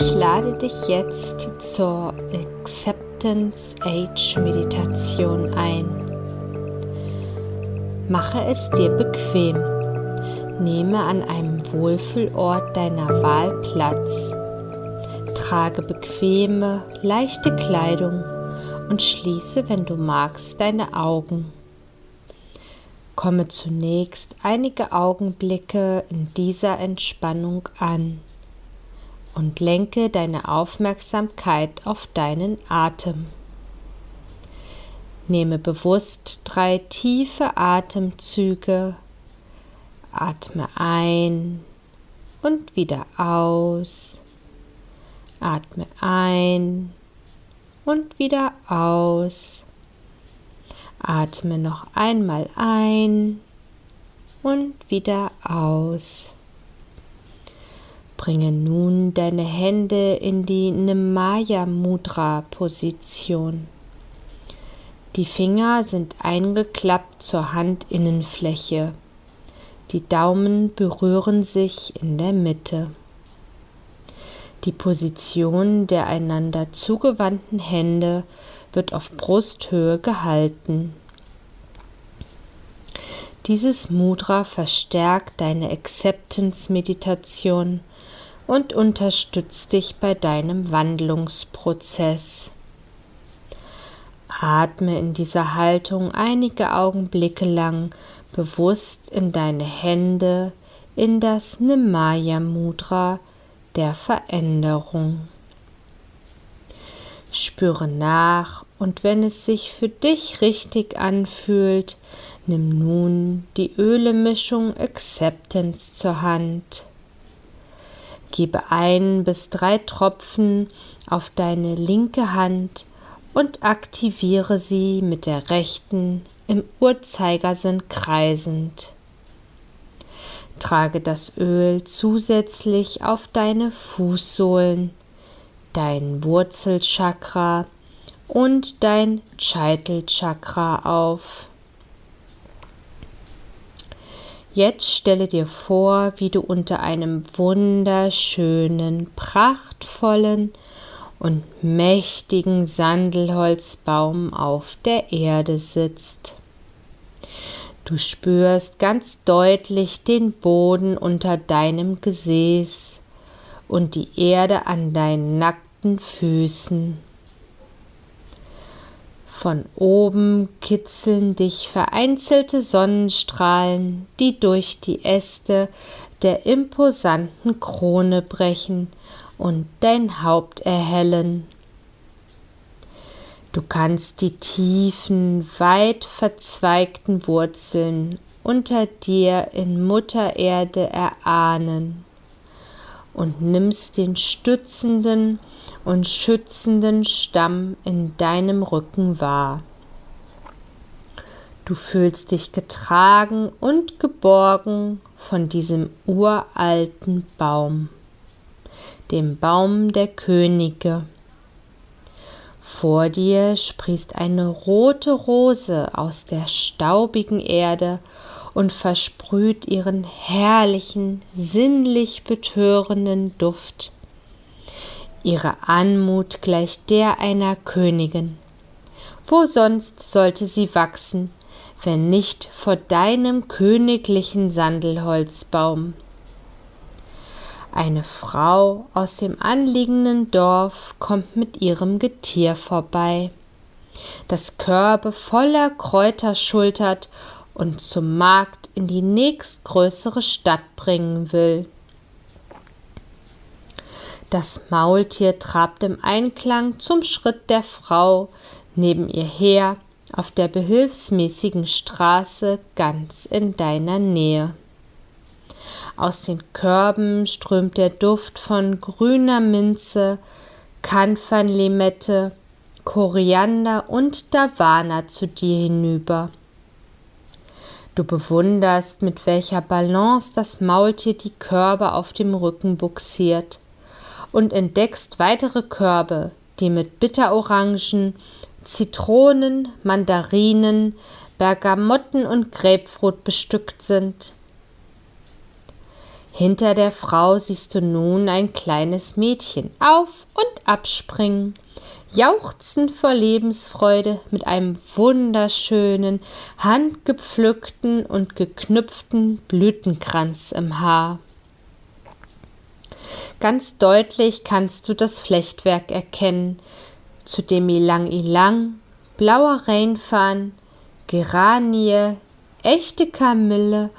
lade dich jetzt zur Acceptance Age Meditation ein. Mache es dir bequem. Nehme an einem Wohlfühlort deiner Wahl Platz. Trage bequeme, leichte Kleidung und schließe, wenn du magst, deine Augen. Komme zunächst einige Augenblicke in dieser Entspannung an und lenke deine Aufmerksamkeit auf deinen Atem. Nehme bewusst drei tiefe Atemzüge, atme ein und wieder aus, atme ein und wieder aus, atme noch einmal ein und wieder aus. Bringe nun deine Hände in die Nimaya Mudra Position. Die Finger sind eingeklappt zur Handinnenfläche. Die Daumen berühren sich in der Mitte. Die Position der einander zugewandten Hände wird auf Brusthöhe gehalten. Dieses Mudra verstärkt deine Acceptance-Meditation und unterstützt dich bei deinem Wandlungsprozess. Atme in dieser Haltung einige Augenblicke lang bewusst in deine Hände in das Nimaya Mudra der Veränderung. Spüre nach und wenn es sich für dich richtig anfühlt, nimm nun die Ölemischung Acceptance zur Hand. Gebe ein bis drei Tropfen auf deine linke Hand und aktiviere sie mit der rechten im Uhrzeigersinn kreisend. Trage das Öl zusätzlich auf deine Fußsohlen, dein Wurzelchakra und dein Scheitelchakra auf. Jetzt stelle dir vor, wie du unter einem wunderschönen, prachtvollen und mächtigen Sandelholzbaum auf der Erde sitzt. Du spürst ganz deutlich den Boden unter deinem Gesäß und die Erde an deinen nackten Füßen. Von oben kitzeln dich vereinzelte Sonnenstrahlen, die durch die Äste der imposanten Krone brechen und dein Haupt erhellen. Du kannst die tiefen, weit verzweigten Wurzeln unter dir in Mutter Erde erahnen und nimmst den stützenden, und schützenden Stamm in deinem Rücken wahr. Du fühlst dich getragen und geborgen von diesem uralten Baum, dem Baum der Könige. Vor dir sprießt eine rote Rose aus der staubigen Erde und versprüht ihren herrlichen, sinnlich betörenden Duft Ihre Anmut gleicht der einer Königin. Wo sonst sollte sie wachsen, wenn nicht vor deinem königlichen Sandelholzbaum? Eine Frau aus dem anliegenden Dorf kommt mit ihrem Getier vorbei, das Körbe voller Kräuter schultert und zum Markt in die nächstgrößere Stadt bringen will. Das Maultier trabt im Einklang zum Schritt der Frau neben ihr her auf der behilfsmäßigen Straße ganz in deiner Nähe. Aus den Körben strömt der Duft von grüner Minze, Kanfernlimette, Koriander und Davana zu dir hinüber. Du bewunderst, mit welcher Balance das Maultier die Körbe auf dem Rücken buxiert und entdeckst weitere Körbe, die mit Bitterorangen, Zitronen, Mandarinen, Bergamotten und Grapefruit bestückt sind. Hinter der Frau siehst du nun ein kleines Mädchen auf und abspringen, jauchzend vor Lebensfreude mit einem wunderschönen, handgepflückten und geknüpften Blütenkranz im Haar. Ganz deutlich kannst du das Flechtwerk erkennen, zu dem Ilang-Ilang, blauer Reinfahn, Geranie, echte Kamille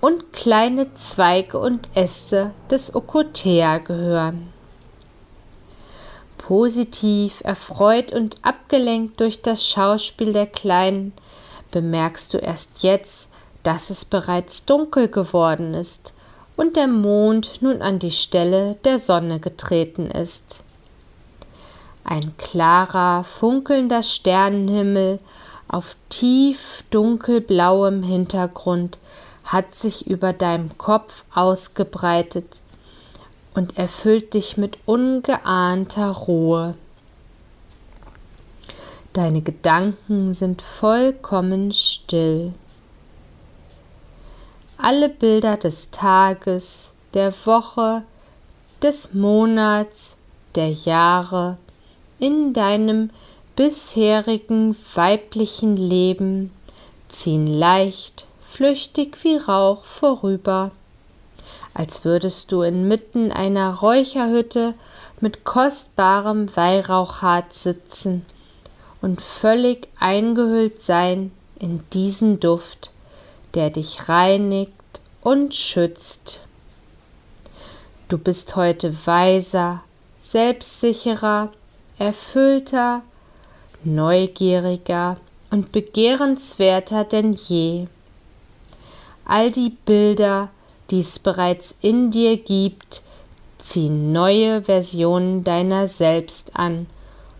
und kleine Zweige und Äste des Okotea gehören. Positiv, erfreut und abgelenkt durch das Schauspiel der Kleinen, bemerkst du erst jetzt, dass es bereits dunkel geworden ist und der Mond nun an die Stelle der Sonne getreten ist. Ein klarer, funkelnder Sternenhimmel auf tief dunkelblauem Hintergrund hat sich über deinem Kopf ausgebreitet und erfüllt dich mit ungeahnter Ruhe. Deine Gedanken sind vollkommen still. Alle Bilder des Tages, der Woche, des Monats, der Jahre in deinem bisherigen weiblichen Leben ziehen leicht, flüchtig wie Rauch vorüber, als würdest du inmitten einer Räucherhütte mit kostbarem Weihrauchharz sitzen und völlig eingehüllt sein in diesen Duft, der dich reinigt und schützt. Du bist heute weiser, selbstsicherer, erfüllter, neugieriger und begehrenswerter denn je. All die Bilder, die es bereits in dir gibt, ziehen neue Versionen deiner selbst an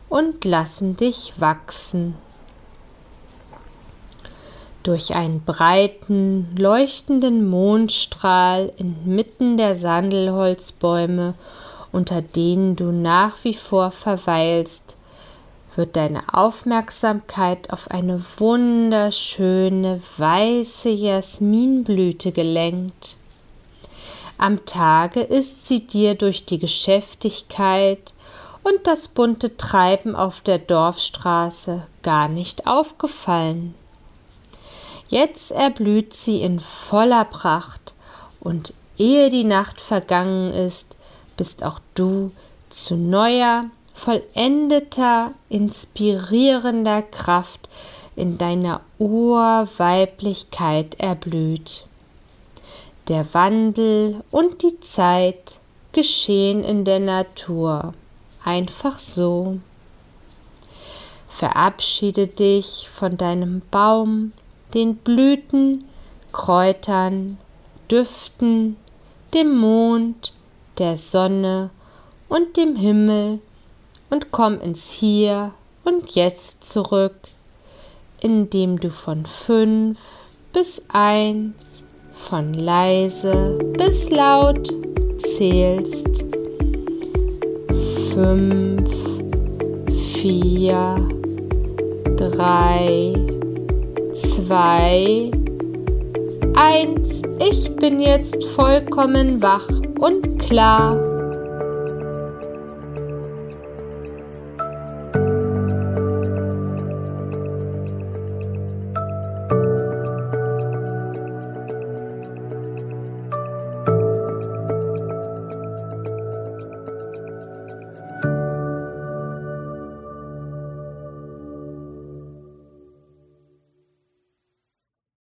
und lassen dich wachsen. Durch einen breiten, leuchtenden Mondstrahl inmitten der Sandelholzbäume unter denen du nach wie vor verweilst, wird deine Aufmerksamkeit auf eine wunderschöne weiße Jasminblüte gelenkt. Am Tage ist sie dir durch die Geschäftigkeit und das bunte Treiben auf der Dorfstraße gar nicht aufgefallen. Jetzt erblüht sie in voller Pracht, und ehe die Nacht vergangen ist, bist auch du zu neuer, vollendeter, inspirierender Kraft in deiner Urweiblichkeit erblüht. Der Wandel und die Zeit geschehen in der Natur, einfach so. Verabschiede dich von deinem Baum, den Blüten, Kräutern, Düften, dem Mond, der Sonne und dem Himmel und komm ins Hier und Jetzt zurück, indem du von fünf bis eins, von leise bis laut zählst. Fünf, vier, drei, zwei, eins. Ich bin jetzt vollkommen wach und klar